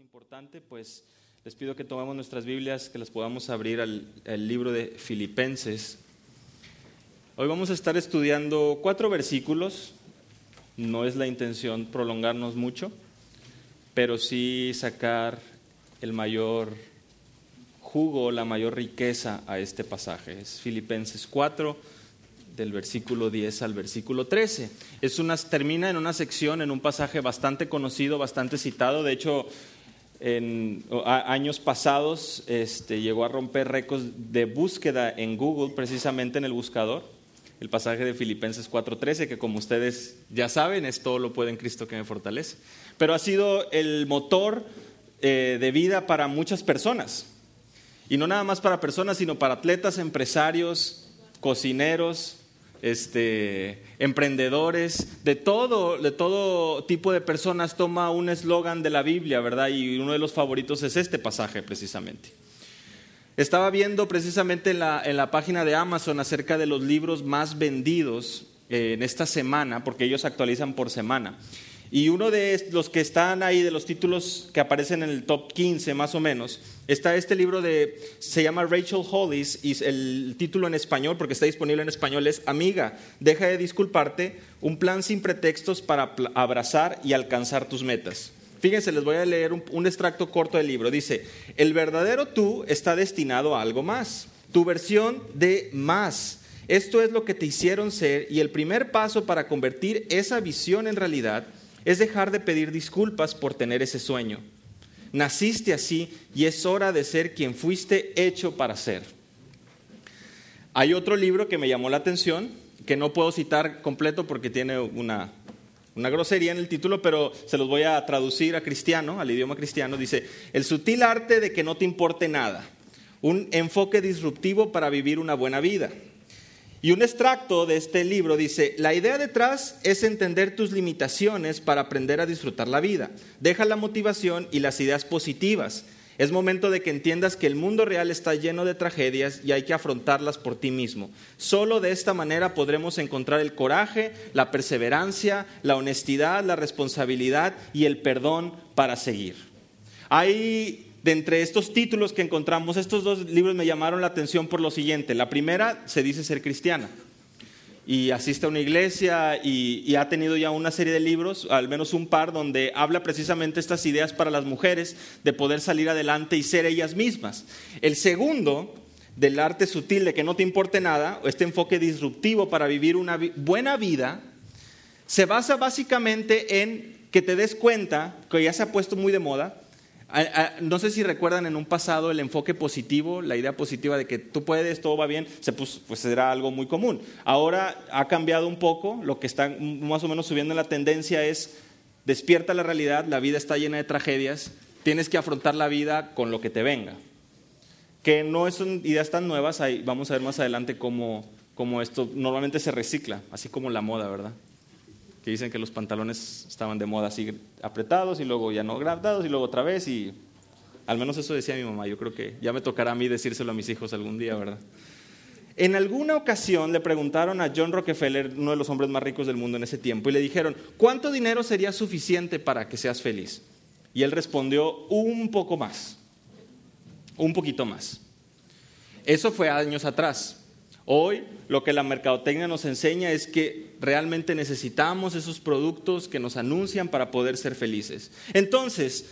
importante, pues les pido que tomemos nuestras Biblias, que las podamos abrir al, libro de Filipenses. Hoy vamos a estar estudiando cuatro versículos. No es la intención prolongarnos mucho, pero sí sacar el mayor jugo, la mayor riqueza a este pasaje. Es Filipenses 4 del versículo 10 al versículo 13. Es una, termina en una sección, en un pasaje bastante conocido, bastante citado. De hecho, en años pasados este, llegó a romper récords de búsqueda en Google, precisamente en el buscador. El pasaje de Filipenses 4:13, que como ustedes ya saben, es todo lo puede en Cristo que me fortalece. Pero ha sido el motor eh, de vida para muchas personas. Y no nada más para personas, sino para atletas, empresarios, cocineros, este, emprendedores, de todo, de todo tipo de personas toma un eslogan de la Biblia, ¿verdad? Y uno de los favoritos es este pasaje precisamente. Estaba viendo precisamente en la, en la página de Amazon acerca de los libros más vendidos eh, en esta semana, porque ellos actualizan por semana. Y uno de los que están ahí, de los títulos que aparecen en el top 15 más o menos, está este libro de, se llama Rachel Hollis y el título en español, porque está disponible en español, es Amiga, deja de disculparte, un plan sin pretextos para abrazar y alcanzar tus metas. Fíjense, les voy a leer un, un extracto corto del libro. Dice, el verdadero tú está destinado a algo más, tu versión de más. Esto es lo que te hicieron ser y el primer paso para convertir esa visión en realidad es dejar de pedir disculpas por tener ese sueño. Naciste así y es hora de ser quien fuiste hecho para ser. Hay otro libro que me llamó la atención, que no puedo citar completo porque tiene una, una grosería en el título, pero se los voy a traducir a cristiano, al idioma cristiano. Dice, el sutil arte de que no te importe nada, un enfoque disruptivo para vivir una buena vida. Y un extracto de este libro dice, la idea detrás es entender tus limitaciones para aprender a disfrutar la vida. Deja la motivación y las ideas positivas. Es momento de que entiendas que el mundo real está lleno de tragedias y hay que afrontarlas por ti mismo. Solo de esta manera podremos encontrar el coraje, la perseverancia, la honestidad, la responsabilidad y el perdón para seguir. Hay de entre estos títulos que encontramos, estos dos libros me llamaron la atención por lo siguiente. La primera se dice ser cristiana y asiste a una iglesia y, ha tenido ya una serie de libros, al menos un par, donde habla precisamente estas ideas para las mujeres de poder salir adelante y ser ellas mismas. El segundo, del arte sutil de que no te importe nada, este enfoque disruptivo para vivir una buena vida, se basa básicamente en que te des cuenta, que ya se ha puesto muy de moda, no sé si recuerdan en un pasado el enfoque positivo, la idea positiva de que tú puedes, todo va bien, pues era algo muy común. Ahora ha cambiado un poco, lo que está más o menos subiendo en la tendencia es despierta la realidad, la vida está llena de tragedias, tienes que afrontar la vida con lo que te venga. Que no son ideas tan nuevas, vamos a ver más adelante cómo, cómo esto normalmente se recicla, así como la moda, ¿verdad? Que dicen que los pantalones estaban de moda así apretados y luego ya no agradados y luego otra vez y al menos eso decía mi mamá. Yo creo que ya me tocará a mí decírselo a mis hijos algún día, ¿verdad? En alguna ocasión le preguntaron a John Rockefeller, uno de los hombres más ricos del mundo en ese tiempo, y le dijeron, ¿cuánto dinero sería suficiente para que seas feliz? Y él respondió, un poco más, un poquito más. Eso fue años atrás. Hoy lo que la mercadotecnia nos enseña es que realmente necesitamos esos productos que nos anuncian para poder ser felices. Entonces,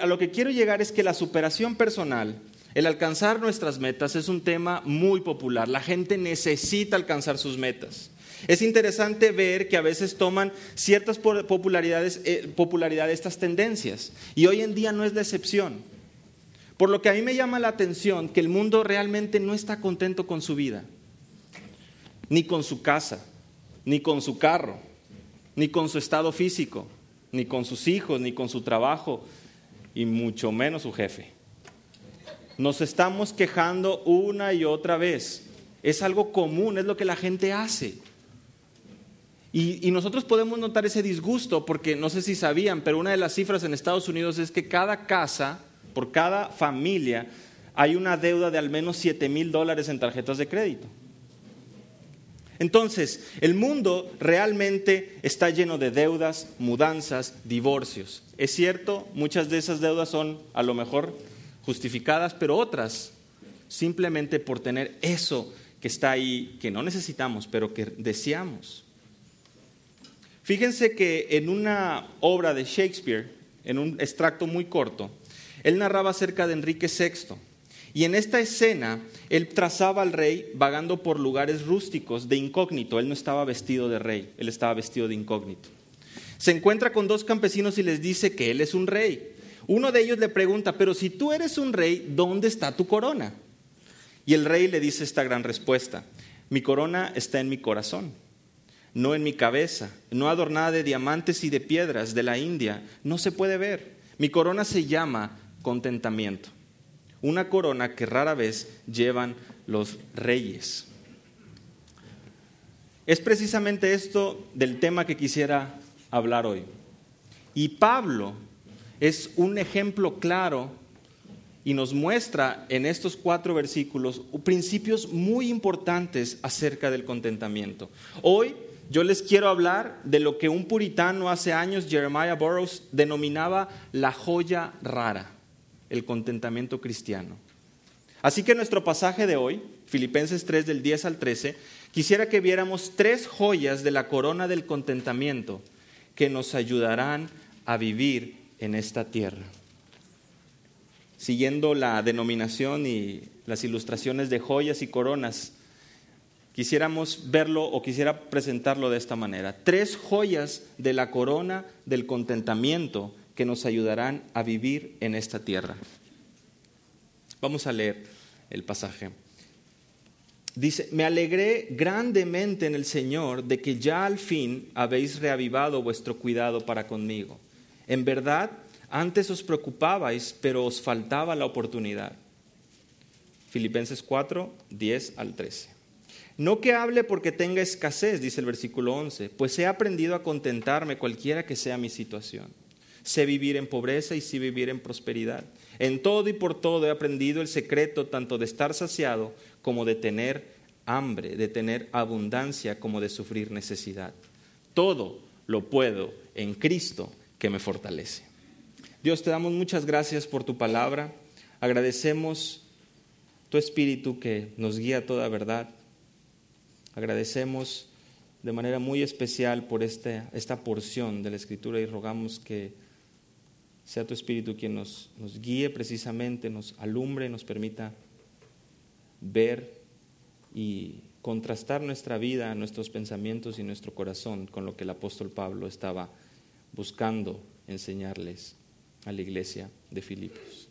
a lo que quiero llegar es que la superación personal, el alcanzar nuestras metas es un tema muy popular. La gente necesita alcanzar sus metas. Es interesante ver que a veces toman ciertas popularidades, eh, popularidad estas tendencias y hoy en día no es la excepción. Por lo que a mí me llama la atención que el mundo realmente no está contento con su vida ni con su casa, ni con su carro, ni con su estado físico, ni con sus hijos, ni con su trabajo, y mucho menos su jefe. Nos estamos quejando una y otra vez. Es algo común, es lo que la gente hace. Y, nosotros podemos notar ese disgusto porque no sé si sabían, pero una de las cifras en Estados Unidos es que cada casa, por cada familia, hay una deuda de al menos 7 mil dólares en tarjetas de crédito. Entonces, el mundo realmente está lleno de deudas, mudanzas, divorcios. Es cierto, muchas de esas deudas son a lo mejor justificadas, pero otras simplemente por tener eso que está ahí, que no necesitamos, pero que deseamos. Fíjense que en una obra de Shakespeare, en un extracto muy corto, él narraba acerca de Enrique VI. Y en esta escena, él trazaba al rey vagando por lugares rústicos de incógnito. Él no estaba vestido de rey, él estaba vestido de incógnito. Se encuentra con dos campesinos y les dice que él es un rey. Uno de ellos le pregunta, pero si tú eres un rey, ¿dónde está tu corona? Y el rey le dice esta gran respuesta, mi corona está en mi corazón, no en mi cabeza, no adornada de diamantes y de piedras de la India, no se puede ver. Mi corona se llama contentamiento una corona que rara vez llevan los reyes. Es precisamente esto del tema que quisiera hablar hoy. Y Pablo es un ejemplo claro y nos muestra en estos cuatro versículos principios muy importantes acerca del contentamiento. Hoy yo les quiero hablar de lo que un puritano hace años, Jeremiah Burroughs, denominaba la joya rara el contentamiento cristiano. Así que nuestro pasaje de hoy, Filipenses 3 del 10 al 13, quisiera que viéramos tres joyas de la corona del contentamiento que nos ayudarán a vivir en esta tierra. Siguiendo la denominación y las ilustraciones de joyas y coronas, quisiéramos verlo o quisiera presentarlo de esta manera. Tres joyas de la corona del contentamiento que nos ayudarán a vivir en esta tierra. Vamos a leer el pasaje. Dice, me alegré grandemente en el Señor de que ya al fin habéis reavivado vuestro cuidado para conmigo. En verdad, antes os preocupabais, pero os faltaba la oportunidad. Filipenses 4, 10 al 13. No que hable porque tenga escasez, dice el versículo 11, pues he aprendido a contentarme cualquiera que sea mi situación sé vivir en pobreza y sé vivir en prosperidad. En todo y por todo he aprendido el secreto tanto de estar saciado como de tener hambre, de tener abundancia como de sufrir necesidad. Todo lo puedo en Cristo que me fortalece. Dios, te damos muchas gracias por tu palabra. Agradecemos tu espíritu que nos guía toda verdad. Agradecemos de manera muy especial por esta, esta porción de la Escritura y rogamos que sea tu Espíritu quien nos, nos guíe precisamente, nos alumbre, nos permita ver y contrastar nuestra vida, nuestros pensamientos y nuestro corazón con lo que el apóstol Pablo estaba buscando enseñarles a la iglesia de Filipos.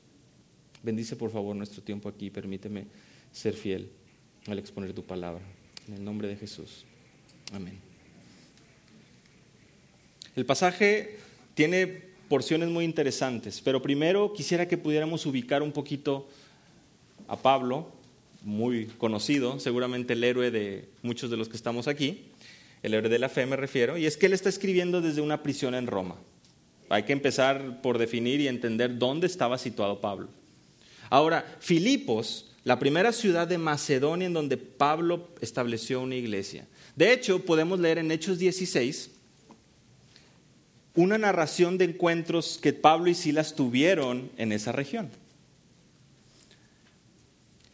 Bendice por favor nuestro tiempo aquí, permíteme ser fiel al exponer tu palabra. En el nombre de Jesús. Amén. El pasaje tiene porciones muy interesantes, pero primero quisiera que pudiéramos ubicar un poquito a Pablo, muy conocido, seguramente el héroe de muchos de los que estamos aquí, el héroe de la fe me refiero, y es que él está escribiendo desde una prisión en Roma. Hay que empezar por definir y entender dónde estaba situado Pablo. Ahora, Filipos, la primera ciudad de Macedonia en donde Pablo estableció una iglesia. De hecho, podemos leer en Hechos 16, una narración de encuentros que Pablo y Silas tuvieron en esa región.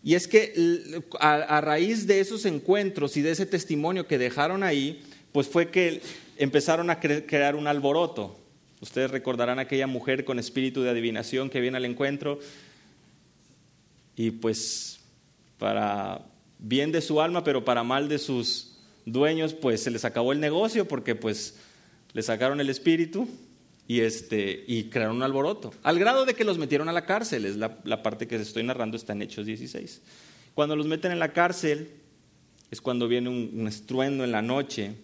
Y es que a, raíz de esos encuentros y de ese testimonio que dejaron ahí, pues fue que empezaron a crear un alboroto. Ustedes recordarán a aquella mujer con espíritu de adivinación que viene al encuentro y pues para bien de su alma, pero para mal de sus dueños, pues se les acabó el negocio porque pues le sacaron el espíritu y, este, y crearon un alboroto, al grado de que los metieron a la cárcel, es la, parte que estoy narrando, está en Hechos 16. Cuando los meten en la cárcel, es cuando viene un, estruendo en la noche.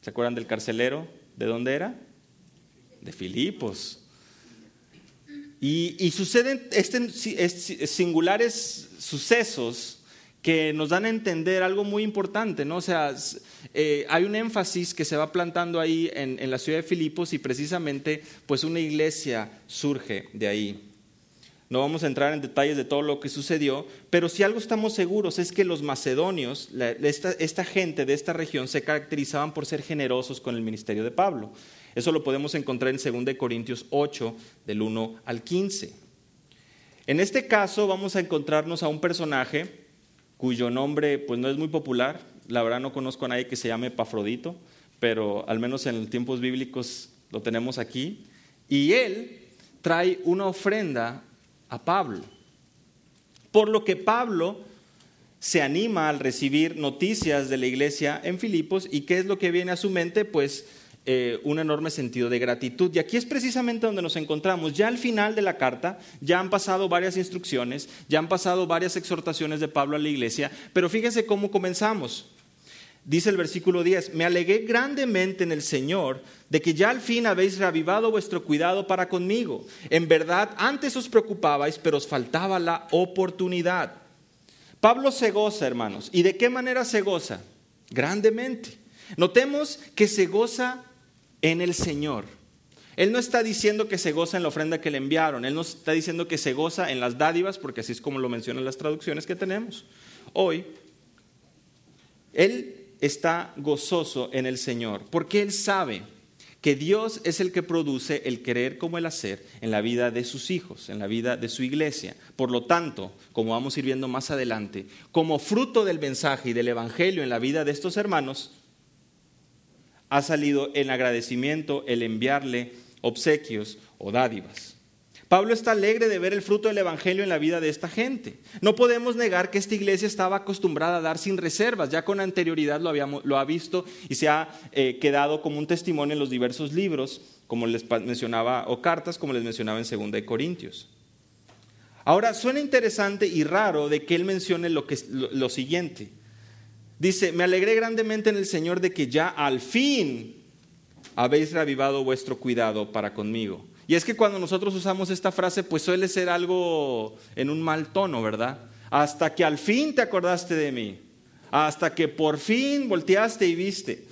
¿Se acuerdan del carcelero? ¿De dónde era? De Filipos. Y, y suceden este, singulares sucesos que nos dan a entender algo muy importante, ¿no? O sea, eh, hay un énfasis que se va plantando ahí en, en, la ciudad de Filipos y precisamente, pues una iglesia surge de ahí. No vamos a entrar en detalles de todo lo que sucedió, pero si algo estamos seguros es que los macedonios, esta, esta, gente de esta región, se caracterizaban por ser generosos con el ministerio de Pablo. Eso lo podemos encontrar en 2 Corintios 8, del 1 al 15. En este caso vamos a encontrarnos a un personaje cuyo nombre pues, no es muy popular. La verdad no conozco a nadie que se llame Pafrodito, pero al menos en los tiempos bíblicos lo tenemos aquí. Y él trae una ofrenda a Pablo. Por lo que Pablo se anima al recibir noticias de la iglesia en Filipos y qué es lo que viene a su mente, pues eh, un enorme sentido de gratitud. Y aquí es precisamente donde nos encontramos. Ya al final de la carta, ya han pasado varias instrucciones, ya han pasado varias exhortaciones de Pablo a la iglesia, pero fíjense cómo comenzamos. Dice el versículo 10, me alegué grandemente en el Señor de que ya al fin habéis reavivado vuestro cuidado para conmigo. En verdad, antes os preocupabais, pero os faltaba la oportunidad. Pablo se goza, hermanos. ¿Y de qué manera se goza? Grandemente. Notemos que se goza en el Señor. Él no está diciendo que se goza en la ofrenda que le enviaron, él no está diciendo que se goza en las dádivas, porque así es como lo mencionan las traducciones que tenemos. Hoy, él está gozoso en el Señor, porque Él sabe que Dios es el que produce el querer como el hacer en la vida de sus hijos, en la vida de su iglesia. Por lo tanto, como vamos a ir viendo más adelante, como fruto del mensaje y del Evangelio en la vida de estos hermanos, ha salido en agradecimiento el enviarle obsequios o dádivas. Pablo está alegre de ver el fruto del Evangelio en la vida de esta gente. No podemos negar que esta iglesia estaba acostumbrada a dar sin reservas, ya con anterioridad lo, lo ha visto y se ha eh, quedado como un testimonio en los diversos libros, como les mencionaba, o cartas, como les mencionaba en 2 Corintios. Ahora, suena interesante y raro de que él mencione lo, que, lo siguiente. Dice, me alegré grandemente en el Señor de que ya al fin habéis reavivado vuestro cuidado para conmigo. Y es que cuando nosotros usamos esta frase, pues suele ser algo en un mal tono, ¿verdad? Hasta que al fin te acordaste de mí. Hasta que por fin volteaste y viste.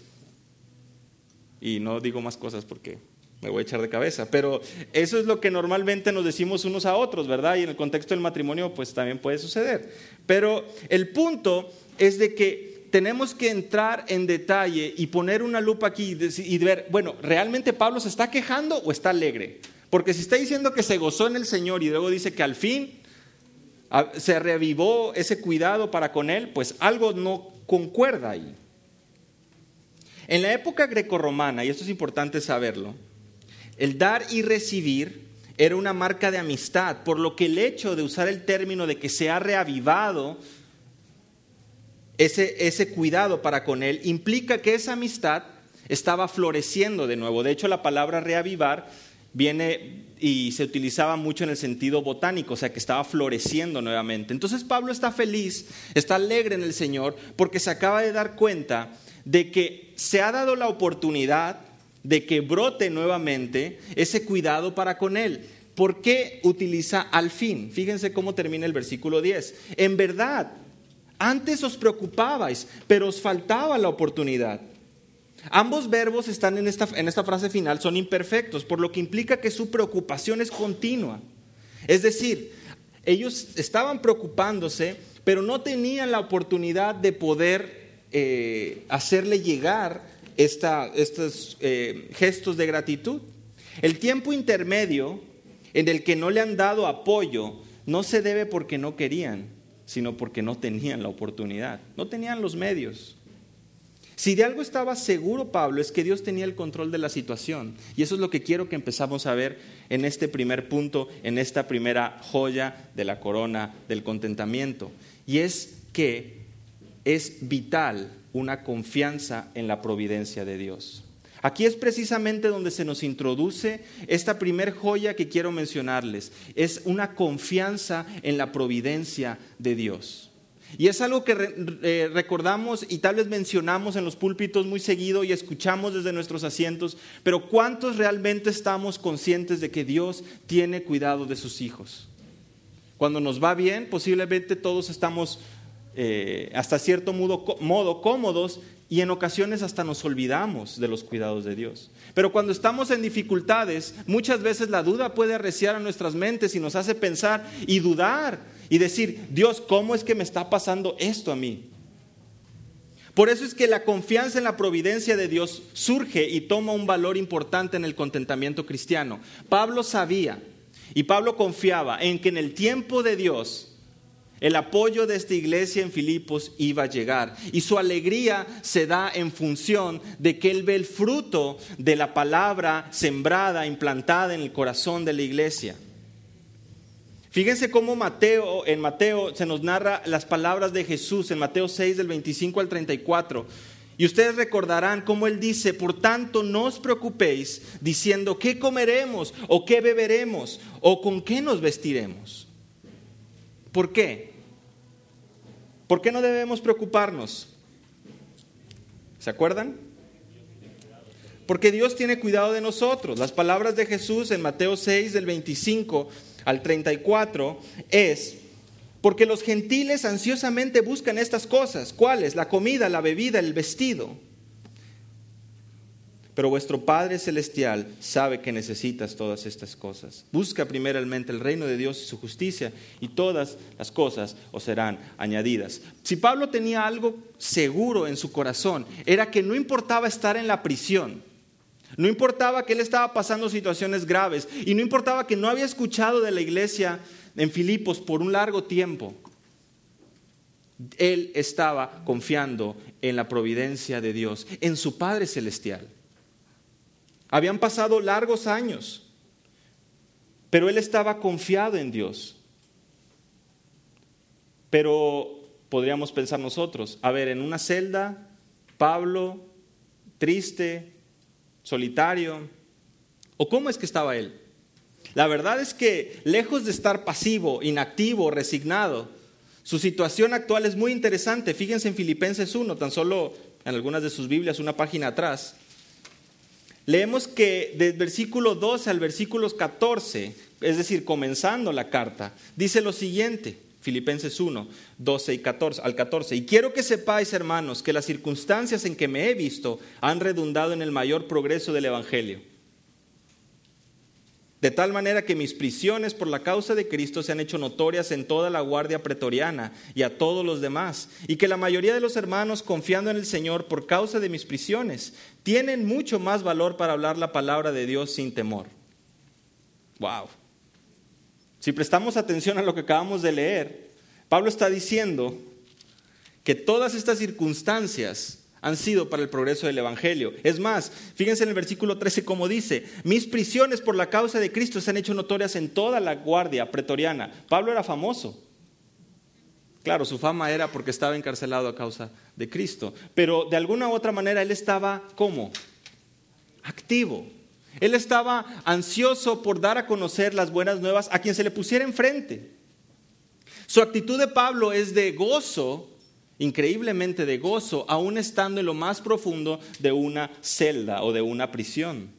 Y no digo más cosas porque me voy a echar de cabeza, pero eso es lo que normalmente nos decimos unos a otros, ¿verdad? Y en el contexto del matrimonio, pues también puede suceder. Pero el punto es de que tenemos que entrar en detalle y poner una lupa aquí y ver, bueno, ¿realmente Pablo se está quejando o está alegre? Porque si está diciendo que se gozó en el Señor y luego dice que al fin se reavivó ese cuidado para con él, pues algo no concuerda ahí. En la época grecorromana, y esto es importante saberlo, el dar y recibir era una marca de amistad, por lo que el hecho de usar el término de que se ha reavivado ese, ese cuidado para con él, implica que esa amistad estaba floreciendo de nuevo. De hecho, la palabra reavivar viene y se utilizaba mucho en el sentido botánico, o sea que estaba floreciendo nuevamente. Entonces Pablo está feliz, está alegre en el Señor, porque se acaba de dar cuenta de que se ha dado la oportunidad de que brote nuevamente ese cuidado para con él. ¿Por qué utiliza al fin? Fíjense cómo termina el versículo 10. En verdad, antes os preocupabais, pero os faltaba la oportunidad. Ambos verbos están en esta, en esta frase final, son imperfectos, por lo que implica que su preocupación es continua. Es decir, ellos estaban preocupándose, pero no tenían la oportunidad de poder eh, hacerle llegar estos eh, gestos de gratitud. El tiempo intermedio en el que no le han dado apoyo no se debe porque no querían, sino porque no tenían la oportunidad, no tenían los medios. Si de algo estaba seguro Pablo es que Dios tenía el control de la situación. Y eso es lo que quiero que empezamos a ver en este primer punto, en esta primera joya de la corona del contentamiento. Y es que es vital una confianza en la providencia de Dios. Aquí es precisamente donde se nos introduce esta primer joya que quiero mencionarles. Es una confianza en la providencia de Dios. Y es algo que recordamos y tal vez mencionamos en los púlpitos muy seguido y escuchamos desde nuestros asientos, pero ¿cuántos realmente estamos conscientes de que Dios tiene cuidado de sus hijos? Cuando nos va bien, posiblemente todos estamos eh, hasta cierto modo, modo cómodos y en ocasiones hasta nos olvidamos de los cuidados de Dios. Pero cuando estamos en dificultades, muchas veces la duda puede arreciar a nuestras mentes y nos hace pensar y dudar y decir, Dios, ¿cómo es que me está pasando esto a mí? Por eso es que la confianza en la providencia de Dios surge y toma un valor importante en el contentamiento cristiano. Pablo sabía y Pablo confiaba en que en el tiempo de Dios el apoyo de esta iglesia en Filipos iba a llegar y su alegría se da en función de que él ve el fruto de la palabra sembrada, implantada en el corazón de la iglesia. Fíjense cómo Mateo, en Mateo se nos narra las palabras de Jesús en Mateo 6 del 25 al 34. Y ustedes recordarán cómo él dice, por tanto no os preocupéis diciendo qué comeremos o qué beberemos o con qué nos vestiremos. ¿Por qué? ¿Por qué no debemos preocuparnos? ¿Se acuerdan? Porque Dios tiene cuidado de nosotros. Las palabras de Jesús en Mateo 6 del 25 al 34 es, porque los gentiles ansiosamente buscan estas cosas. ¿Cuáles? La comida, la bebida, el vestido. Pero vuestro Padre Celestial sabe que necesitas todas estas cosas. Busca primeramente el reino de Dios y su justicia y todas las cosas os serán añadidas. Si Pablo tenía algo seguro en su corazón, era que no importaba estar en la prisión, no importaba que él estaba pasando situaciones graves y no importaba que no había escuchado de la iglesia en Filipos por un largo tiempo. Él estaba confiando en la providencia de Dios, en su Padre Celestial. Habían pasado largos años, pero él estaba confiado en Dios. Pero podríamos pensar nosotros, a ver, en una celda, Pablo, triste, solitario, ¿o cómo es que estaba él? La verdad es que lejos de estar pasivo, inactivo, resignado, su situación actual es muy interesante. Fíjense en Filipenses 1, tan solo en algunas de sus Biblias, una página atrás. Leemos que del versículo 12 al versículo 14, es decir, comenzando la carta, dice lo siguiente, Filipenses 1, 12 y 14, al 14. Y quiero que sepáis, hermanos, que las circunstancias en que me he visto han redundado en el mayor progreso del Evangelio de tal manera que mis prisiones por la causa de Cristo se han hecho notorias en toda la guardia pretoriana y a todos los demás, y que la mayoría de los hermanos, confiando en el Señor por causa de mis prisiones, tienen mucho más valor para hablar la palabra de Dios sin temor. Wow. Si prestamos atención a lo que acabamos de leer, Pablo está diciendo que todas estas circunstancias han sido para el progreso del Evangelio. Es más, fíjense en el versículo 13 como dice, mis prisiones por la causa de Cristo se han hecho notorias en toda la guardia pretoriana. Pablo era famoso. Claro, su fama era porque estaba encarcelado a causa de Cristo, pero de alguna u otra manera él estaba como activo. Él estaba ansioso por dar a conocer las buenas nuevas a quien se le pusiera enfrente. Su actitud de Pablo es de gozo increíblemente de gozo, aún estando en lo más profundo de una celda o de una prisión.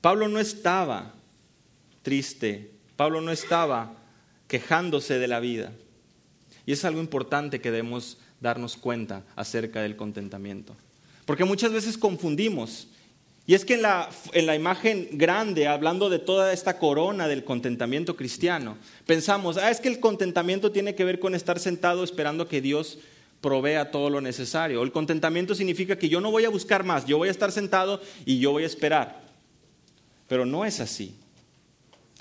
Pablo no estaba triste, Pablo no estaba quejándose de la vida. Y es algo importante que debemos darnos cuenta acerca del contentamiento. Porque muchas veces confundimos y es que en la, en la, imagen grande, hablando de toda esta corona del contentamiento cristiano, pensamos, ah, es que el contentamiento tiene que ver con estar sentado esperando que Dios provea todo lo necesario. El contentamiento significa que yo no voy a buscar más, yo voy a estar sentado y yo voy a esperar. Pero no es así.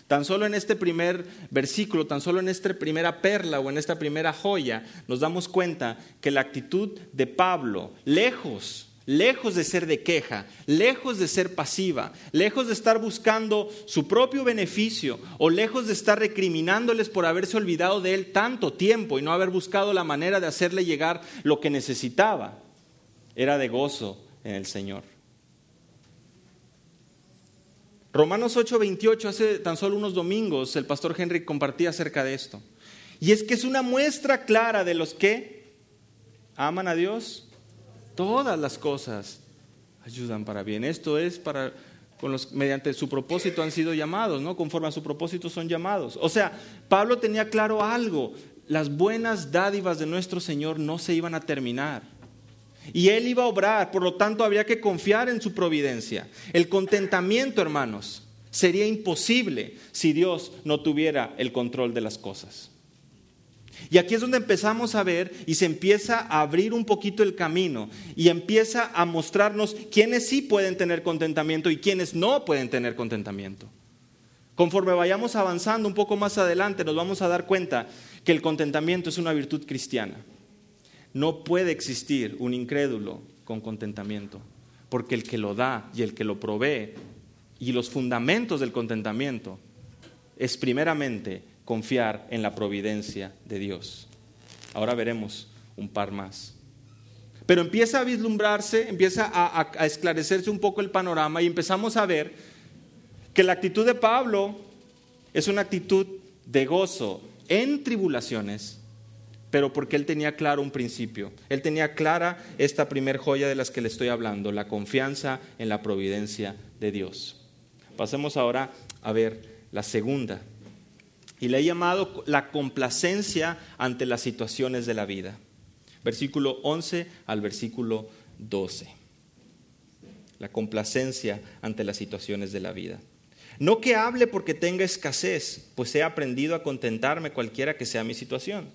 Tan solo en este primer versículo, tan solo en esta primera perla o en esta primera joya, nos damos cuenta que la actitud de Pablo, lejos lejos de ser de queja, lejos de ser pasiva, lejos de estar buscando su propio beneficio o lejos de estar recriminándoles por haberse olvidado de él tanto tiempo y no haber buscado la manera de hacerle llegar lo que necesitaba, era de gozo en el Señor. Romanos 8:28, hace tan solo unos domingos, el pastor Henry compartía acerca de esto. Y es que es una muestra clara de los que aman a Dios Todas las cosas ayudan para bien. Esto es para con los mediante su propósito han sido llamados, ¿no? Conforme a su propósito son llamados. O sea, Pablo tenía claro algo. las buenas dádivas de nuestro Señor no se iban a terminar. Y Él iba a obrar, por lo tanto había que confiar en su providencia. El contentamiento, hermanos, sería imposible si Dios no tuviera el control de las cosas. Y aquí es donde empezamos a ver y se empieza a abrir un poquito el camino y empieza a mostrarnos quiénes sí pueden tener contentamiento y quiénes no pueden tener contentamiento. Conforme vayamos avanzando un poco más adelante, nos vamos a dar cuenta que el contentamiento es una virtud cristiana. No puede existir un incrédulo con contentamiento, porque el que lo da y el que lo provee y los fundamentos del contentamiento es primeramente confiar en la providencia de Dios. Ahora veremos un par más. Pero empieza a vislumbrarse, empieza a, esclarecerse un poco el panorama y empezamos a ver que la actitud de Pablo es una actitud de gozo en tribulaciones, pero porque él tenía claro un principio. Él tenía clara esta primer joya de las que le estoy hablando, la confianza en la providencia de Dios. Pasemos ahora a ver la segunda y le he llamado la complacencia ante las situaciones de la vida. Versículo 11 al versículo 12. La complacencia ante las situaciones de la vida. No que hable porque tenga escasez, pues he aprendido a contentarme cualquiera que sea mi situación.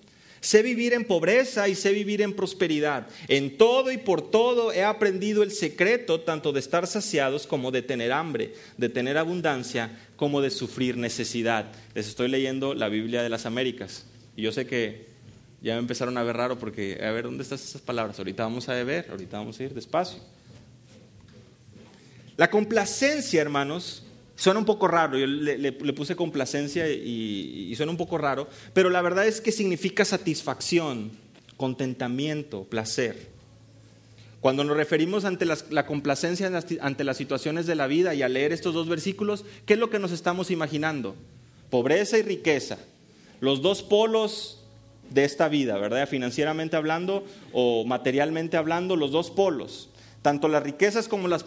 Sé vivir en pobreza y sé vivir en prosperidad. En todo y por todo he aprendido el secreto tanto de estar saciados como de tener hambre, de tener abundancia como de sufrir necesidad. Les estoy leyendo la Biblia de las Américas. Y yo sé que ya me empezaron a ver raro porque, a ver, ¿dónde están esas palabras? Ahorita vamos a ver, ahorita vamos a ir despacio. La complacencia, hermanos, Suena un poco raro, yo le, puse complacencia y, suena un poco raro, pero la verdad es que significa satisfacción, contentamiento, placer. Cuando nos referimos ante la complacencia ante las situaciones de la vida y al leer estos dos versículos, ¿qué es lo que nos estamos imaginando? Pobreza y riqueza, los dos polos de esta vida, ¿verdad? Financieramente hablando o materialmente hablando, los dos polos, tanto las riquezas como la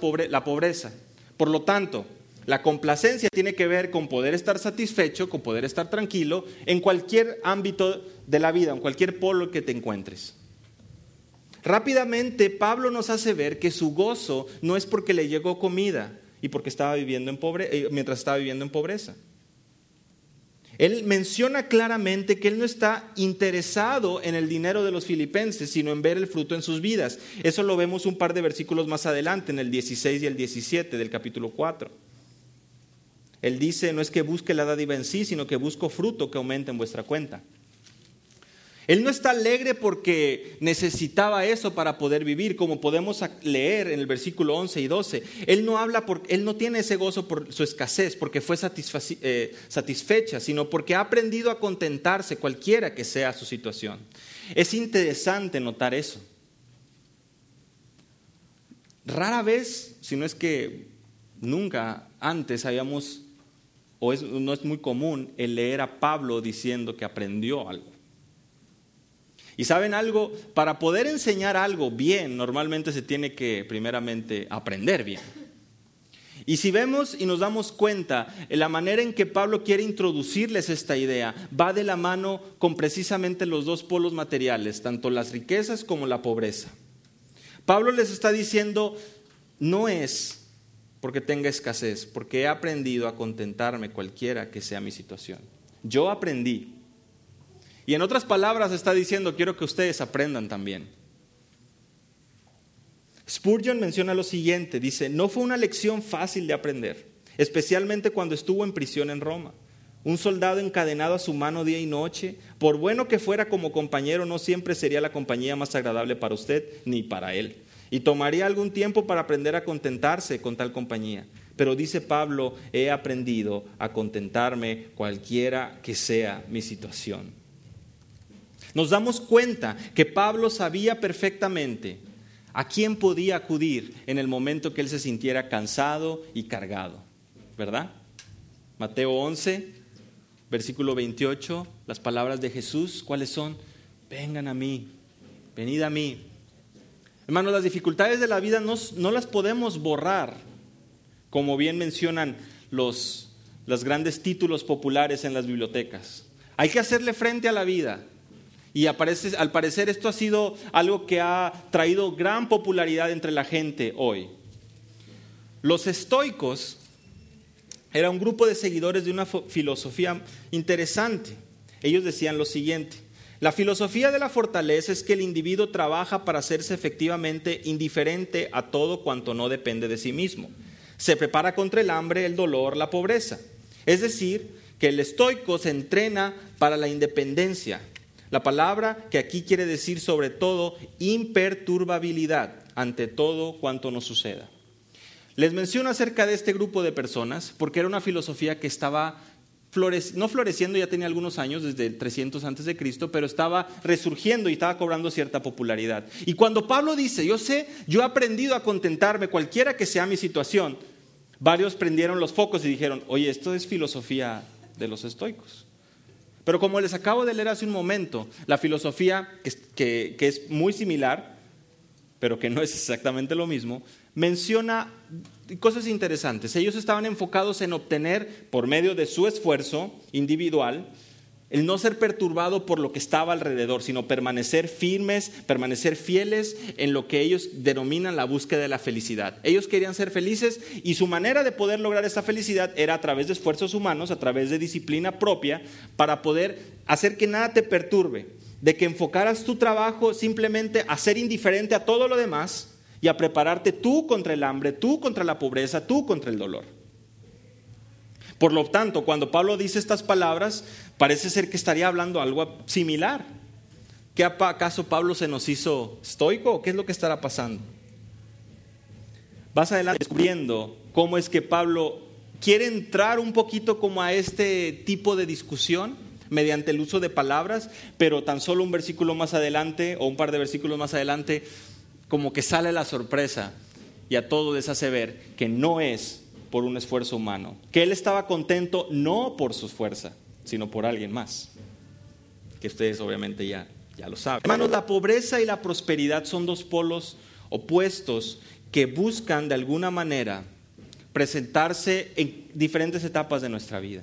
pobreza. Por lo tanto, la complacencia tiene que ver con poder estar satisfecho, con poder estar tranquilo en cualquier ámbito de la vida, en cualquier polo que te encuentres. Rápidamente Pablo nos hace ver que su gozo no es porque le llegó comida y porque estaba viviendo en pobre, eh, mientras estaba viviendo en pobreza. Él menciona claramente que él no está interesado en el dinero de los filipenses, sino en ver el fruto en sus vidas. Eso lo vemos un par de versículos más adelante, en el 16 y el 17 del capítulo 4. Él dice, no es que busque la dádiva en sí, sino que busco fruto que aumente en vuestra cuenta. Él no está alegre porque necesitaba eso para poder vivir, como podemos leer en el versículo 11 y 12. Él no habla porque él no tiene ese gozo por su escasez, porque fue eh, satisfecha, sino porque ha aprendido a contentarse cualquiera que sea su situación. Es interesante notar eso. Rara vez, si no es que nunca antes habíamos o no es muy común el leer a Pablo diciendo que aprendió algo. Y saben algo, para poder enseñar algo bien, normalmente se tiene que primeramente aprender bien. Y si vemos y nos damos cuenta, la manera en que Pablo quiere introducirles esta idea va de la mano con precisamente los dos polos materiales, tanto las riquezas como la pobreza. Pablo les está diciendo, no es porque tenga escasez, porque he aprendido a contentarme cualquiera que sea mi situación. Yo aprendí. Y en otras palabras está diciendo, quiero que ustedes aprendan también. Spurgeon menciona lo siguiente, dice, no fue una lección fácil de aprender, especialmente cuando estuvo en prisión en Roma. Un soldado encadenado a su mano día y noche, por bueno que fuera como compañero, no siempre sería la compañía más agradable para usted ni para él y tomaría algún tiempo para aprender a contentarse con tal compañía. Pero dice Pablo, he aprendido a contentarme cualquiera que sea mi situación. Nos damos cuenta que Pablo sabía perfectamente a quién podía acudir en el momento que él se sintiera cansado y cargado, ¿verdad? Mateo 11, versículo 28, las palabras de Jesús, ¿cuáles son? Vengan a mí, venid a mí, Hermanos, las dificultades de la vida no, las podemos borrar, como bien mencionan los, los grandes títulos populares en las bibliotecas. Hay que hacerle frente a la vida. y al parecer esto ha sido algo que ha traído gran popularidad entre la gente hoy. Los estoicos era un grupo de seguidores de una filosofía interesante. Ellos decían lo siguiente, la filosofía de la fortaleza es que el individuo trabaja para hacerse efectivamente indiferente a todo cuanto no depende de sí mismo. Se prepara contra el hambre, el dolor, la pobreza. Es decir, que el estoico se entrena para la independencia. La palabra que aquí quiere decir sobre todo imperturbabilidad ante todo cuanto nos suceda. Les menciono acerca de este grupo de personas porque era una filosofía que estaba no floreciendo, ya tenía algunos años, desde el 300 antes de Cristo, pero estaba resurgiendo y estaba cobrando cierta popularidad. Y cuando Pablo dice, yo sé, yo he aprendido a contentarme cualquiera que sea mi situación, varios prendieron los focos y dijeron, oye, esto es filosofía de los estoicos. Pero como les acabo de leer hace un momento, la filosofía que es muy similar, pero que no es exactamente lo mismo, menciona cosas interesantes. Ellos estaban enfocados en obtener, por medio de su esfuerzo individual, el no ser perturbado por lo que estaba alrededor, sino permanecer firmes, permanecer fieles en lo que ellos denominan la búsqueda de la felicidad. Ellos querían ser felices y su manera de poder lograr esa felicidad era a través de esfuerzos humanos, a través de disciplina propia, para poder hacer que nada te perturbe, de que enfocaras tu trabajo simplemente a ser indiferente a todo lo demás y a prepararte tú contra el hambre, tú contra la pobreza, tú contra el dolor. Por lo tanto, cuando Pablo dice estas palabras, parece ser que estaría hablando algo similar. ¿Qué acaso Pablo se nos hizo estoico qué es lo que estará pasando? Vas adelante descubriendo cómo es que Pablo quiere entrar un poquito como a este tipo de discusión mediante el uso de palabras, pero tan solo un versículo más adelante o un par de versículos más adelante como que sale la sorpresa y a todo les hace ver que no es por un esfuerzo humano, que él estaba contento no por su fuerza, sino por alguien más, que ustedes obviamente ya, ya lo saben. Hermanos, la pobreza y la prosperidad son dos polos opuestos que buscan de alguna manera presentarse en diferentes etapas de nuestra vida.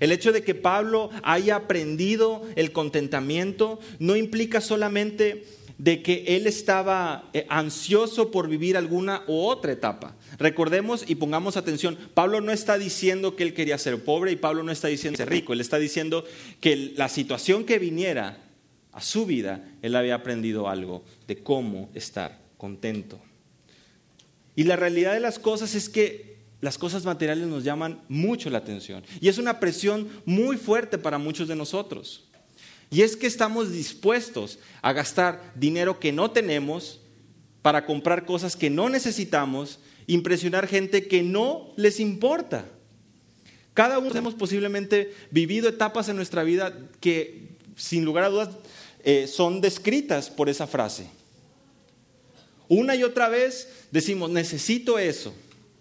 El hecho de que Pablo haya aprendido el contentamiento no implica solamente de que él estaba eh, ansioso por vivir alguna u otra etapa. Recordemos y pongamos atención, Pablo no está diciendo que él quería ser pobre y Pablo no está diciendo ser rico, él está diciendo que la situación que viniera a su vida, él había aprendido algo de cómo estar contento. Y la realidad de las cosas es que las cosas materiales nos llaman mucho la atención y es una presión muy fuerte para muchos de nosotros. Y es que estamos dispuestos a gastar dinero que no tenemos para comprar cosas que no necesitamos, impresionar gente que no les importa. Cada uno hemos posiblemente vivido etapas en nuestra vida que, sin lugar a dudas, eh, son descritas por esa frase. Una y otra vez decimos, necesito eso,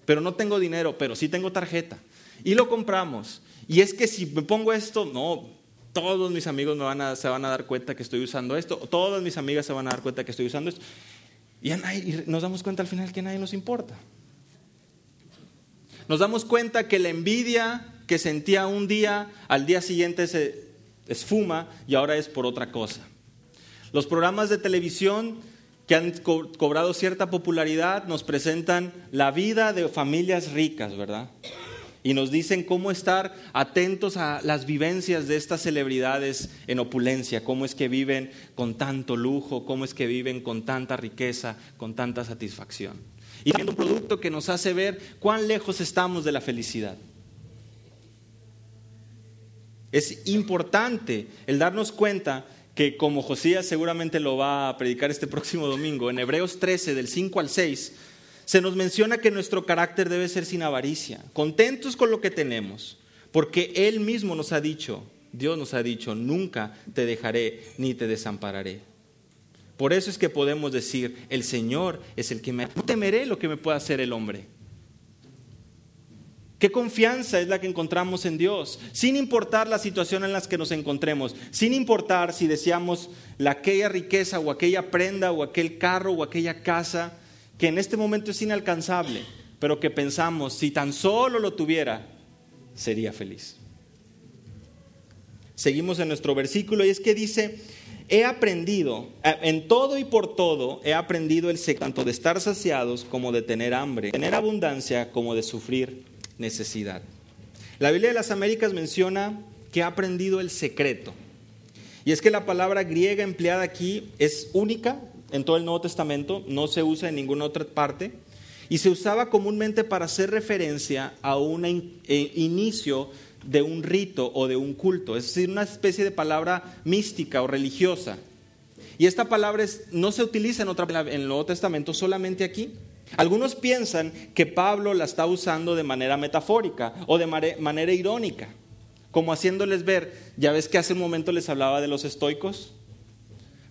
pero no tengo dinero, pero sí tengo tarjeta. Y lo compramos. Y es que si me pongo esto, no, todos mis amigos se van a dar cuenta que estoy usando esto, todas mis amigas se van a dar cuenta que estoy usando esto. Y, nos damos cuenta al final que a nadie nos importa. Nos damos cuenta que la envidia que sentía un día, al día siguiente se esfuma y ahora es por otra cosa. Los programas de televisión que han cobrado cierta popularidad nos presentan la vida de familias ricas, ¿verdad? Y nos dicen cómo estar atentos a las vivencias de estas celebridades en opulencia, cómo es que viven con tanto lujo, cómo es que viven con tanta riqueza, con tanta satisfacción. Y siendo un producto que nos hace ver cuán lejos estamos de la felicidad. Es importante el darnos cuenta que como Josías seguramente lo va a predicar este próximo domingo, en Hebreos 13 del 5 al 6, se nos menciona que nuestro carácter debe ser sin avaricia, contentos con lo que tenemos, porque Él mismo nos ha dicho, Dios nos ha dicho, nunca te dejaré ni te desampararé. Por eso es que podemos decir, el Señor es el que me... No temeré lo que me pueda hacer el hombre. ¿Qué confianza es la que encontramos en Dios? Sin importar la situación en la que nos encontremos, sin importar si deseamos la, aquella riqueza o aquella prenda o aquel carro o aquella casa, que en este momento es inalcanzable, pero que pensamos, si tan solo lo tuviera, sería feliz. Seguimos en nuestro versículo y es que dice, he aprendido, eh, en todo y por todo, he aprendido el secreto tanto de estar saciados como de tener hambre, tener abundancia como de sufrir necesidad. La Biblia de las Américas menciona que ha aprendido el secreto. Y es que la palabra griega empleada aquí es única en todo el Nuevo Testamento, no se usa en ninguna otra parte, y se usaba comúnmente para hacer referencia a un eh, inicio de un rito o de un culto, es decir, una especie de palabra mística o religiosa. Y esta palabra no se utiliza en, otra, en el Nuevo Testamento, solamente aquí. Algunos piensan que Pablo la está usando de manera metafórica o de manera irónica, como haciéndoles ver, ya ves que hace un momento les hablaba de los estoicos.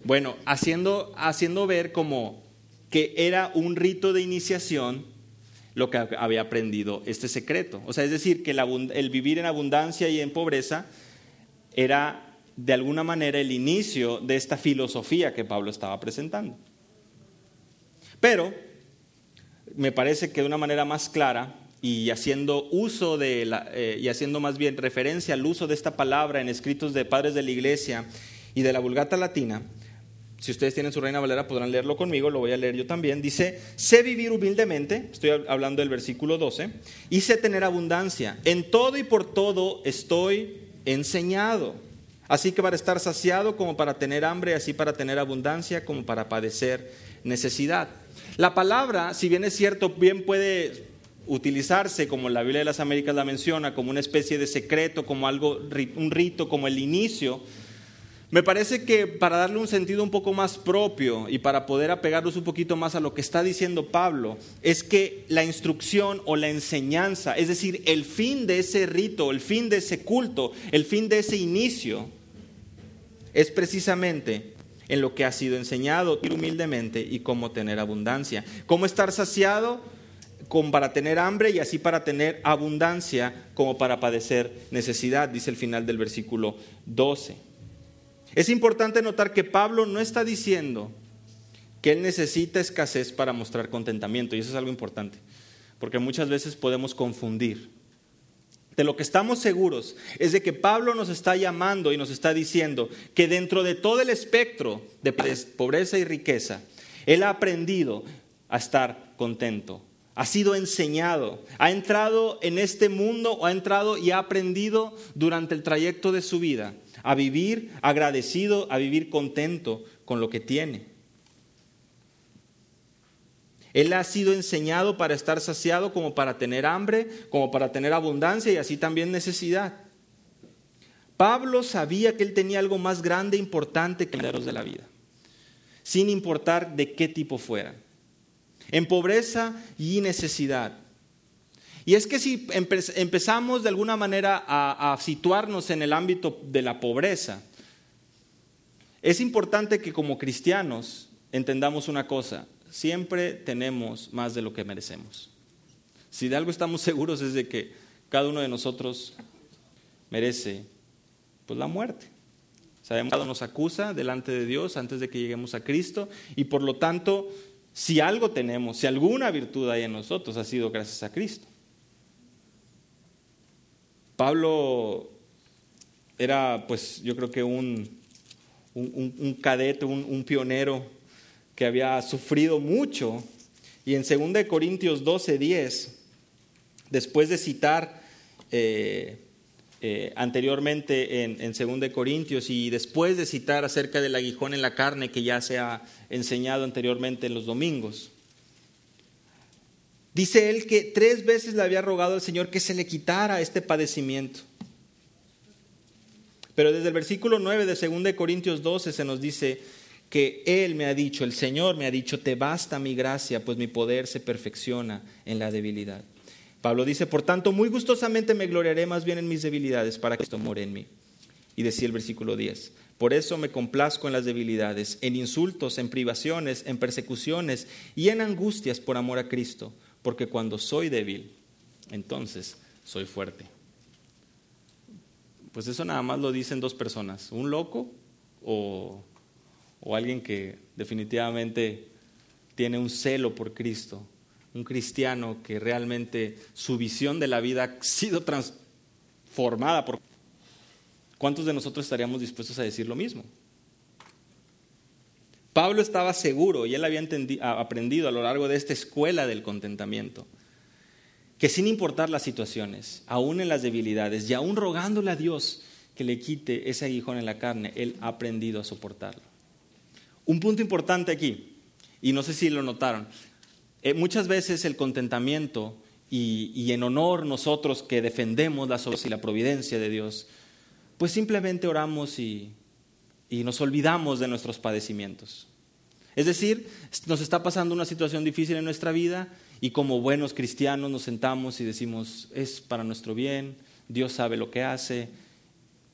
Bueno, haciendo, haciendo ver como que era un rito de iniciación lo que había aprendido este secreto. O sea, es decir, que el, vivir en abundancia y en pobreza era de alguna manera el inicio de esta filosofía que Pablo estaba presentando. Pero me parece que de una manera más clara y haciendo uso de la, eh, y haciendo más bien referencia al uso de esta palabra en escritos de padres de la iglesia y de la Vulgata Latina, si ustedes tienen su Reina Valera podrán leerlo conmigo, lo voy a leer yo también. Dice, sé vivir humildemente, estoy hablando del versículo 12, y sé tener abundancia. En todo y por todo estoy enseñado. Así que para estar saciado como para tener hambre, así para tener abundancia como para padecer necesidad. La palabra, si bien es cierto, bien puede utilizarse, como la Biblia de las Américas la menciona, como una especie de secreto, como algo, un rito, como el inicio me parece que para darle un sentido un poco más propio y para poder apegarnos un poquito más a lo que está diciendo Pablo, es que la instrucción o la enseñanza, es decir, el fin de ese rito, el fin de ese culto, el fin de ese inicio, es precisamente en lo que ha sido enseñado humildemente y cómo tener abundancia. Cómo estar saciado como para tener hambre y así para tener abundancia como para padecer necesidad, dice el final del versículo 12. Es importante notar que Pablo no está diciendo que él necesita escasez para mostrar contentamiento, y eso es algo importante, porque muchas veces podemos confundir. De lo que estamos seguros es de que Pablo nos está llamando y nos está diciendo que dentro de todo el espectro de pobreza y riqueza, él ha aprendido a estar contento, ha sido enseñado, ha entrado en este mundo, ha entrado y ha aprendido durante el trayecto de su vida a vivir agradecido, a vivir contento con lo que tiene. Él ha sido enseñado para estar saciado como para tener hambre, como para tener abundancia y así también necesidad. Pablo sabía que él tenía algo más grande e importante que los de la vida, sin importar de qué tipo fueran. En pobreza y necesidad, y es que si empezamos de alguna manera a, situarnos en el ámbito de la pobreza, es importante que como cristianos entendamos una cosa, siempre tenemos más de lo que merecemos. Si de algo estamos seguros es de que cada uno de nosotros merece pues la muerte. Sabemos que nos acusa delante de Dios antes de que lleguemos a Cristo y por lo tanto, si algo tenemos, si alguna virtud hay en nosotros, ha sido gracias a Cristo. Pablo era, pues, yo creo que un, un, cadete, un, pionero que había sufrido mucho. Y en 2 Corintios 12, 10, después de citar eh, eh, anteriormente en, en 2 Corintios y después de citar acerca del aguijón en la carne que ya se ha enseñado anteriormente en los domingos, Dice él que tres veces le había rogado al Señor que se le quitara este padecimiento. Pero desde el versículo 9 de 2 Corintios 12 se nos dice que Él me ha dicho, el Señor me ha dicho, te basta mi gracia, pues mi poder se perfecciona en la debilidad. Pablo dice, por tanto, muy gustosamente me gloriaré más bien en mis debilidades para que esto more en mí. Y decía el versículo 10, por eso me complazco en las debilidades, en insultos, en privaciones, en persecuciones y en angustias por amor a Cristo porque cuando soy débil, entonces soy fuerte. Pues eso nada más lo dicen dos personas, un loco o, alguien que definitivamente tiene un celo por Cristo, un cristiano que realmente su visión de la vida ha sido transformada por... ¿Cuántos de nosotros estaríamos dispuestos a decir lo mismo? Pablo estaba seguro y él había aprendido a lo largo de esta escuela del contentamiento que sin importar las situaciones, aún en las debilidades y aún rogándole a Dios que le quite ese aguijón en la carne, él ha aprendido a soportarlo. Un punto importante aquí, y no sé si lo notaron, eh, muchas veces el contentamiento y, en honor nosotros que defendemos la y la providencia de Dios, pues simplemente oramos y, y nos olvidamos de nuestros padecimientos. Es decir, nos está pasando una situación difícil en nuestra vida y como buenos cristianos nos sentamos y decimos, es para nuestro bien, Dios sabe lo que hace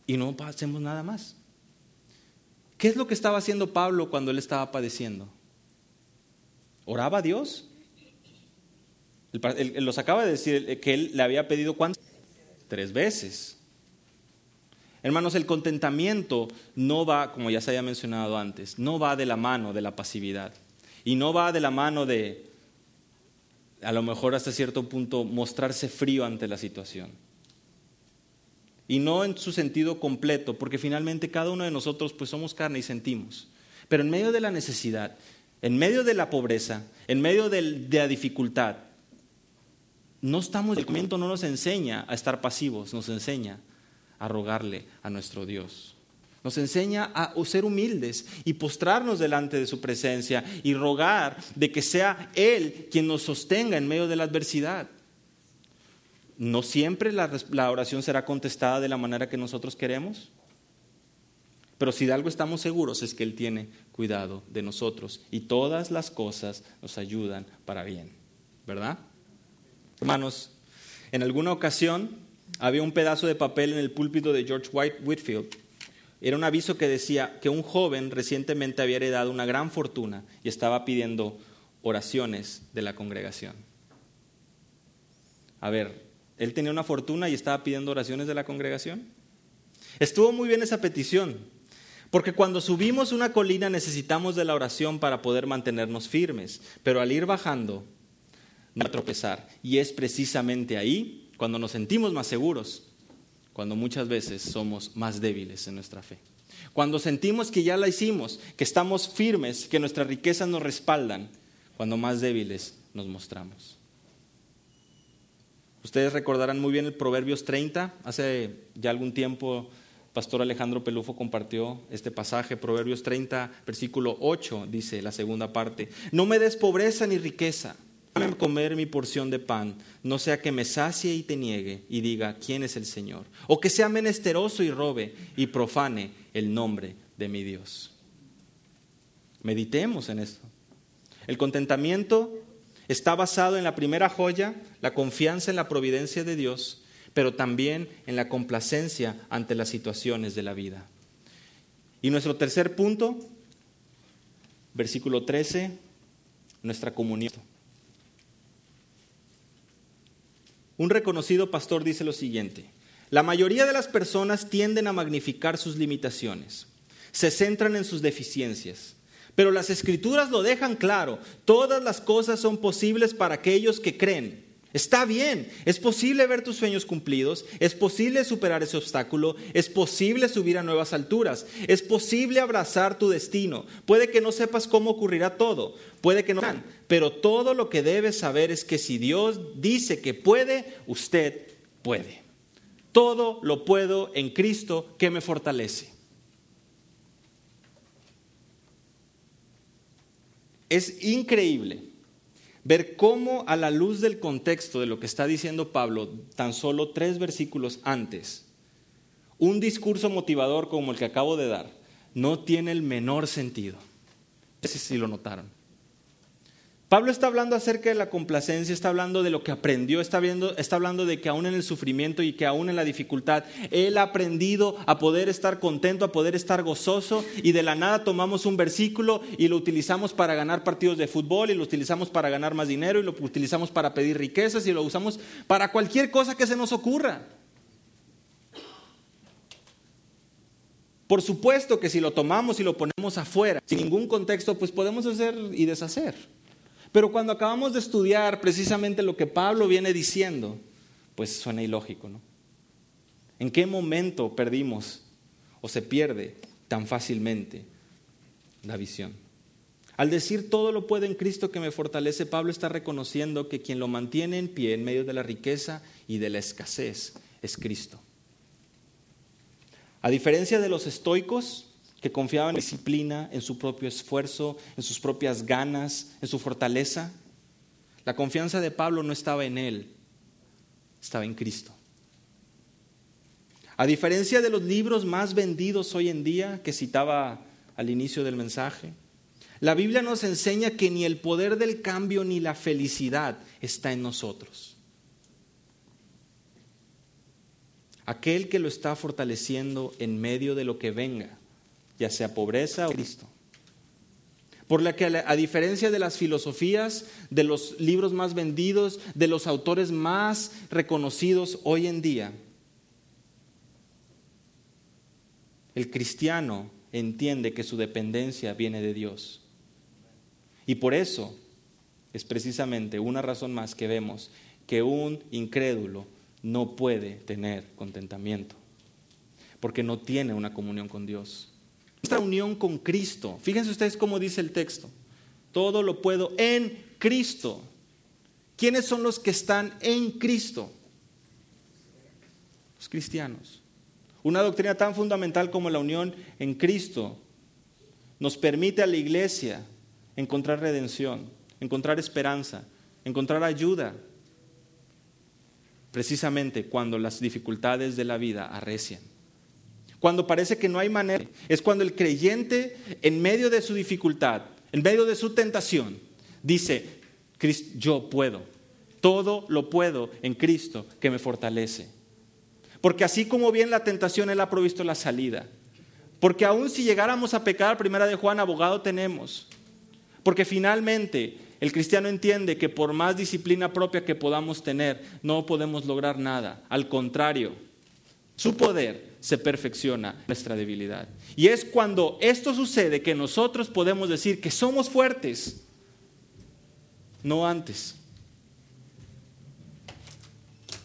y no hacemos nada más. ¿Qué es lo que estaba haciendo Pablo cuando él estaba padeciendo? ¿Oraba a Dios? Los acaba de decir que él le había pedido cuántas? Tres veces. Hermanos, el contentamiento no va, como ya se había mencionado antes, no va de la mano de la pasividad. Y no va de la mano de, a lo mejor hasta cierto punto, mostrarse frío ante la situación. Y no en su sentido completo, porque finalmente cada uno de nosotros pues somos carne y sentimos. Pero en medio de la necesidad, en medio de la pobreza, en medio de la dificultad, no estamos, el comienzo no nos enseña a estar pasivos, nos enseña a rogarle a nuestro Dios. Nos enseña a ser humildes y postrarnos delante de su presencia y rogar de que sea Él quien nos sostenga en medio de la adversidad. No siempre la, oración será contestada de la manera que nosotros queremos, pero si de algo estamos seguros es que Él tiene cuidado de nosotros y todas las cosas nos ayudan para bien, ¿verdad? Hermanos, en alguna ocasión había un pedazo de papel en el púlpito de George White Whitfield. Era un aviso que decía que un joven recientemente había heredado una gran fortuna y estaba pidiendo oraciones de la congregación. A ver, él tenía una fortuna y estaba pidiendo oraciones de la congregación. Estuvo muy bien esa petición, porque cuando subimos una colina necesitamos de la oración para poder mantenernos firmes, pero al ir bajando no a tropezar. Y es precisamente ahí cuando nos sentimos más seguros, cuando muchas veces somos más débiles en nuestra fe. Cuando sentimos que ya la hicimos, que estamos firmes, que nuestras riquezas nos respaldan, cuando más débiles nos mostramos. Ustedes recordarán muy bien el Proverbios 30. Hace ya algún tiempo, Pastor Alejandro Pelufo compartió este pasaje, Proverbios 30, versículo 8, dice la segunda parte. No me des pobreza ni riqueza Comer mi porción de pan, no sea que me sacie y te niegue y diga, ¿quién es el Señor? O que sea menesteroso y robe y profane el nombre de mi Dios. Meditemos en esto. El contentamiento está basado en la primera joya, la confianza en la providencia de Dios, pero también en la complacencia ante las situaciones de la vida. Y nuestro tercer punto, versículo 13, nuestra comunión. Un reconocido pastor dice lo siguiente, la mayoría de las personas tienden a magnificar sus limitaciones, se centran en sus deficiencias, pero las escrituras lo dejan claro, todas las cosas son posibles para aquellos que creen. Está bien, es posible ver tus sueños cumplidos, es posible superar ese obstáculo, es posible subir a nuevas alturas, es posible abrazar tu destino. Puede que no sepas cómo ocurrirá todo, puede que no, pero todo lo que debes saber es que si Dios dice que puede, usted puede. Todo lo puedo en Cristo que me fortalece. Es increíble ver cómo a la luz del contexto de lo que está diciendo Pablo, tan solo tres versículos antes, un discurso motivador como el que acabo de dar no tiene el menor sentido. Ese sí lo notaron. Pablo está hablando acerca de la complacencia, está hablando de lo que aprendió, está, está, hablando de que aún en el sufrimiento y que aún en la dificultad, él ha aprendido a poder estar contento, a poder estar gozoso y de la nada tomamos un versículo y lo utilizamos para ganar partidos de fútbol y lo utilizamos para ganar más dinero y lo utilizamos para pedir riquezas y lo usamos para cualquier cosa que se nos ocurra. Por supuesto que si lo tomamos y lo ponemos afuera, sin ningún contexto, pues podemos hacer y deshacer. Pero cuando acabamos de estudiar precisamente lo que Pablo viene diciendo, pues suena ilógico, ¿no? ¿En qué momento perdimos o se pierde tan fácilmente la visión? Al decir todo lo puedo en Cristo que me fortalece, Pablo está reconociendo que quien lo mantiene en pie en medio de la riqueza y de la escasez es Cristo. A diferencia de los estoicos, que confiaban en disciplina, en su propio esfuerzo, en sus propias ganas, en su fortaleza, la confianza de Pablo no estaba en él, estaba en Cristo. A diferencia de los libros más vendidos hoy en día que citaba al inicio del mensaje, la Biblia nos enseña que ni el poder del cambio ni la felicidad está en nosotros. Aquel que lo está fortaleciendo en medio de lo que venga, ya sea pobreza o Cristo. Por la que a diferencia de las filosofías, de los libros más vendidos, de los autores más reconocidos hoy en día, el cristiano entiende que su dependencia viene de Dios. Y por eso es precisamente una razón más que vemos que un incrédulo no puede tener contentamiento, porque no tiene una comunión con Dios. Nuestra unión con Cristo, fíjense ustedes cómo dice el texto, todo lo puedo en Cristo. ¿Quiénes son los que están en Cristo? Los cristianos. Una doctrina tan fundamental como la unión en Cristo nos permite a la iglesia encontrar redención, encontrar esperanza, encontrar ayuda, precisamente cuando las dificultades de la vida arrecian. Cuando parece que no hay manera, es cuando el creyente, en medio de su dificultad, en medio de su tentación, dice, yo puedo, todo lo puedo en Cristo que me fortalece. Porque así como bien la tentación, Él ha provisto la salida. Porque aun si llegáramos a pecar, primera de Juan, abogado tenemos. Porque finalmente el cristiano entiende que por más disciplina propia que podamos tener, no podemos lograr nada. Al contrario, su poder se perfecciona nuestra debilidad. Y es cuando esto sucede que nosotros podemos decir que somos fuertes, no antes.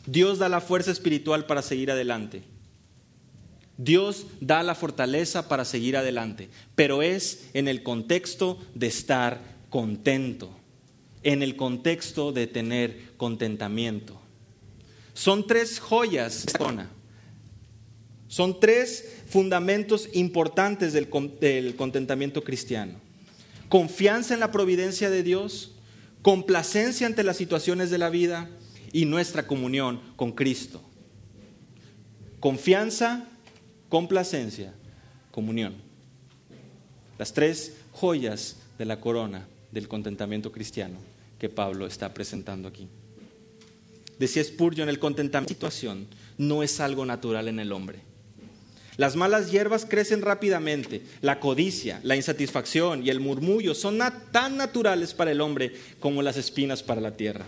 Dios da la fuerza espiritual para seguir adelante. Dios da la fortaleza para seguir adelante, pero es en el contexto de estar contento, en el contexto de tener contentamiento. Son tres joyas, son tres fundamentos importantes del, contentamiento cristiano. Confianza en la providencia de Dios, complacencia ante las situaciones de la vida y nuestra comunión con Cristo. Confianza, complacencia, comunión. Las tres joyas de la corona del contentamiento cristiano que Pablo está presentando aquí. Decía Spurgeon, el contentamiento situación no es algo natural en el hombre. Las malas hierbas crecen rápidamente. La codicia, la insatisfacción y el murmullo son tan naturales para el hombre como las espinas para la tierra.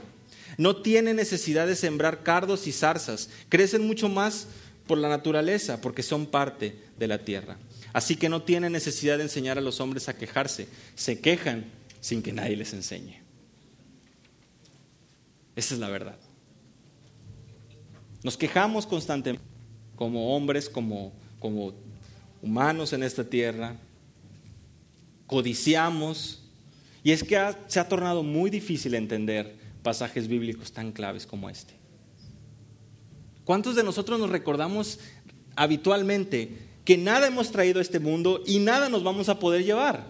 No tiene necesidad de sembrar cardos y zarzas. Crecen mucho más por la naturaleza, porque son parte de la tierra. Así que no tienen necesidad de enseñar a los hombres a quejarse, se quejan sin que nadie les enseñe. Esa es la verdad. Nos quejamos constantemente como hombres, como, como humanos en esta tierra, codiciamos, y es que se ha tornado muy difícil entender pasajes bíblicos tan claves como este. ¿Cuántos de nosotros nos recordamos habitualmente que nada hemos traído a este mundo y nada nos vamos a poder llevar?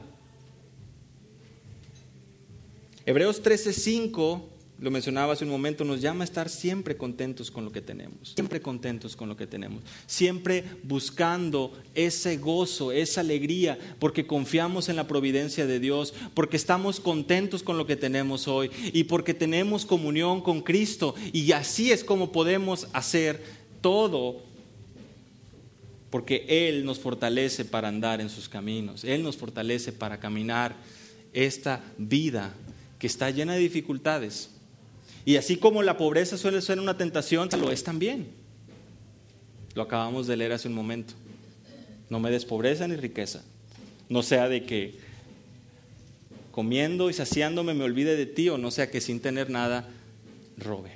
Hebreos 13:5, lo mencionaba hace un momento, nos llama a estar siempre contentos con lo que tenemos, siempre contentos con lo que tenemos, siempre buscando ese gozo, esa alegría, porque confiamos en la providencia de Dios, porque estamos contentos con lo que tenemos hoy y porque tenemos comunión con Cristo y así es como podemos hacer todo porque Él nos fortalece para andar en sus caminos, Él nos fortalece para caminar esta vida que está llena de dificultades. Y así como la pobreza suele ser una tentación, lo es también. Lo acabamos de leer hace un momento. No me des pobreza ni riqueza. No sea de que comiendo y saciándome me olvide de ti o no sea que sin tener nada robe.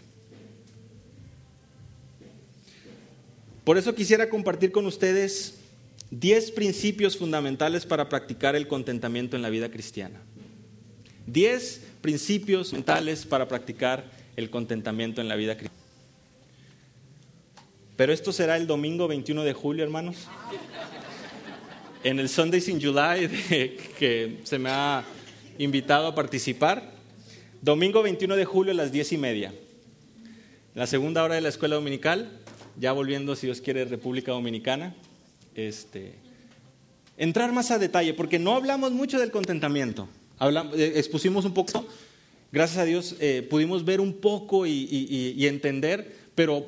Por eso quisiera compartir con ustedes 10 principios fundamentales para practicar el contentamiento en la vida cristiana. 10 principios mentales para practicar el contentamiento en la vida cristiana. Pero esto será el domingo 21 de julio, hermanos. En el Sundays in July, que se me ha invitado a participar. Domingo 21 de julio a las 10 y media. La segunda hora de la escuela dominical, ya volviendo, si Dios quiere, República Dominicana. Este, entrar más a detalle, porque no hablamos mucho del contentamiento. Eh, expusimos un poco, gracias a Dios eh, pudimos ver un poco y, entender, pero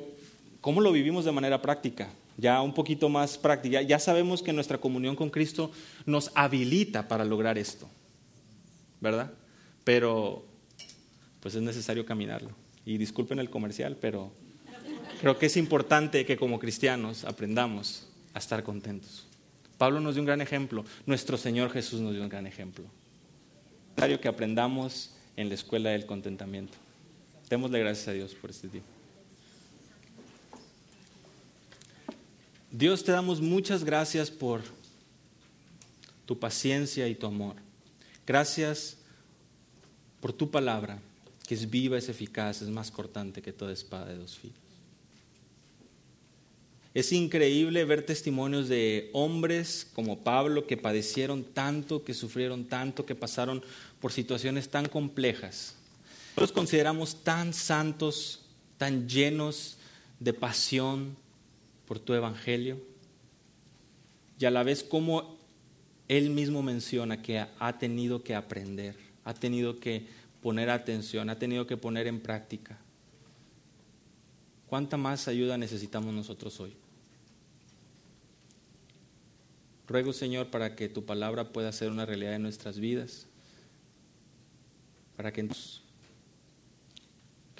¿cómo lo vivimos de manera práctica? Ya un poquito más práctica. Ya sabemos que nuestra comunión con Cristo nos habilita para lograr esto, ¿verdad? Pero pues es necesario caminarlo. Y disculpen el comercial, pero creo que es importante que como cristianos aprendamos a estar contentos. Pablo nos dio un gran ejemplo, nuestro Señor Jesús nos dio un gran ejemplo. Es necesario que aprendamos en la escuela del contentamiento. Démosle gracias a Dios por este tiempo. Dios te damos muchas gracias por tu paciencia y tu amor. Gracias por tu palabra, que es viva, es eficaz, es más cortante que toda espada de dos filos. Es increíble ver testimonios de hombres como Pablo que padecieron tanto, que sufrieron tanto, que pasaron por situaciones tan complejas. Los consideramos tan santos, tan llenos de pasión por tu evangelio. Y a la vez como él mismo menciona que ha tenido que aprender, ha tenido que poner atención, ha tenido que poner en práctica. ¿Cuánta más ayuda necesitamos nosotros hoy? Ruego, Señor, para que tu palabra pueda ser una realidad en nuestras vidas, para que,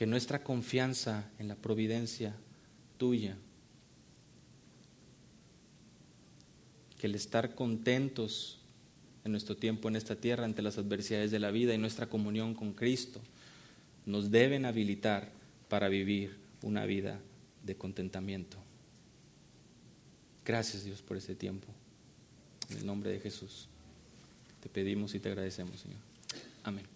nuestra confianza en la providencia tuya, que el estar contentos en nuestro tiempo en esta tierra ante las adversidades de la vida y nuestra comunión con Cristo, nos deben habilitar para vivir una vida de contentamiento. Gracias Dios por este tiempo. En el nombre de Jesús te pedimos y te agradecemos, Señor. Amén.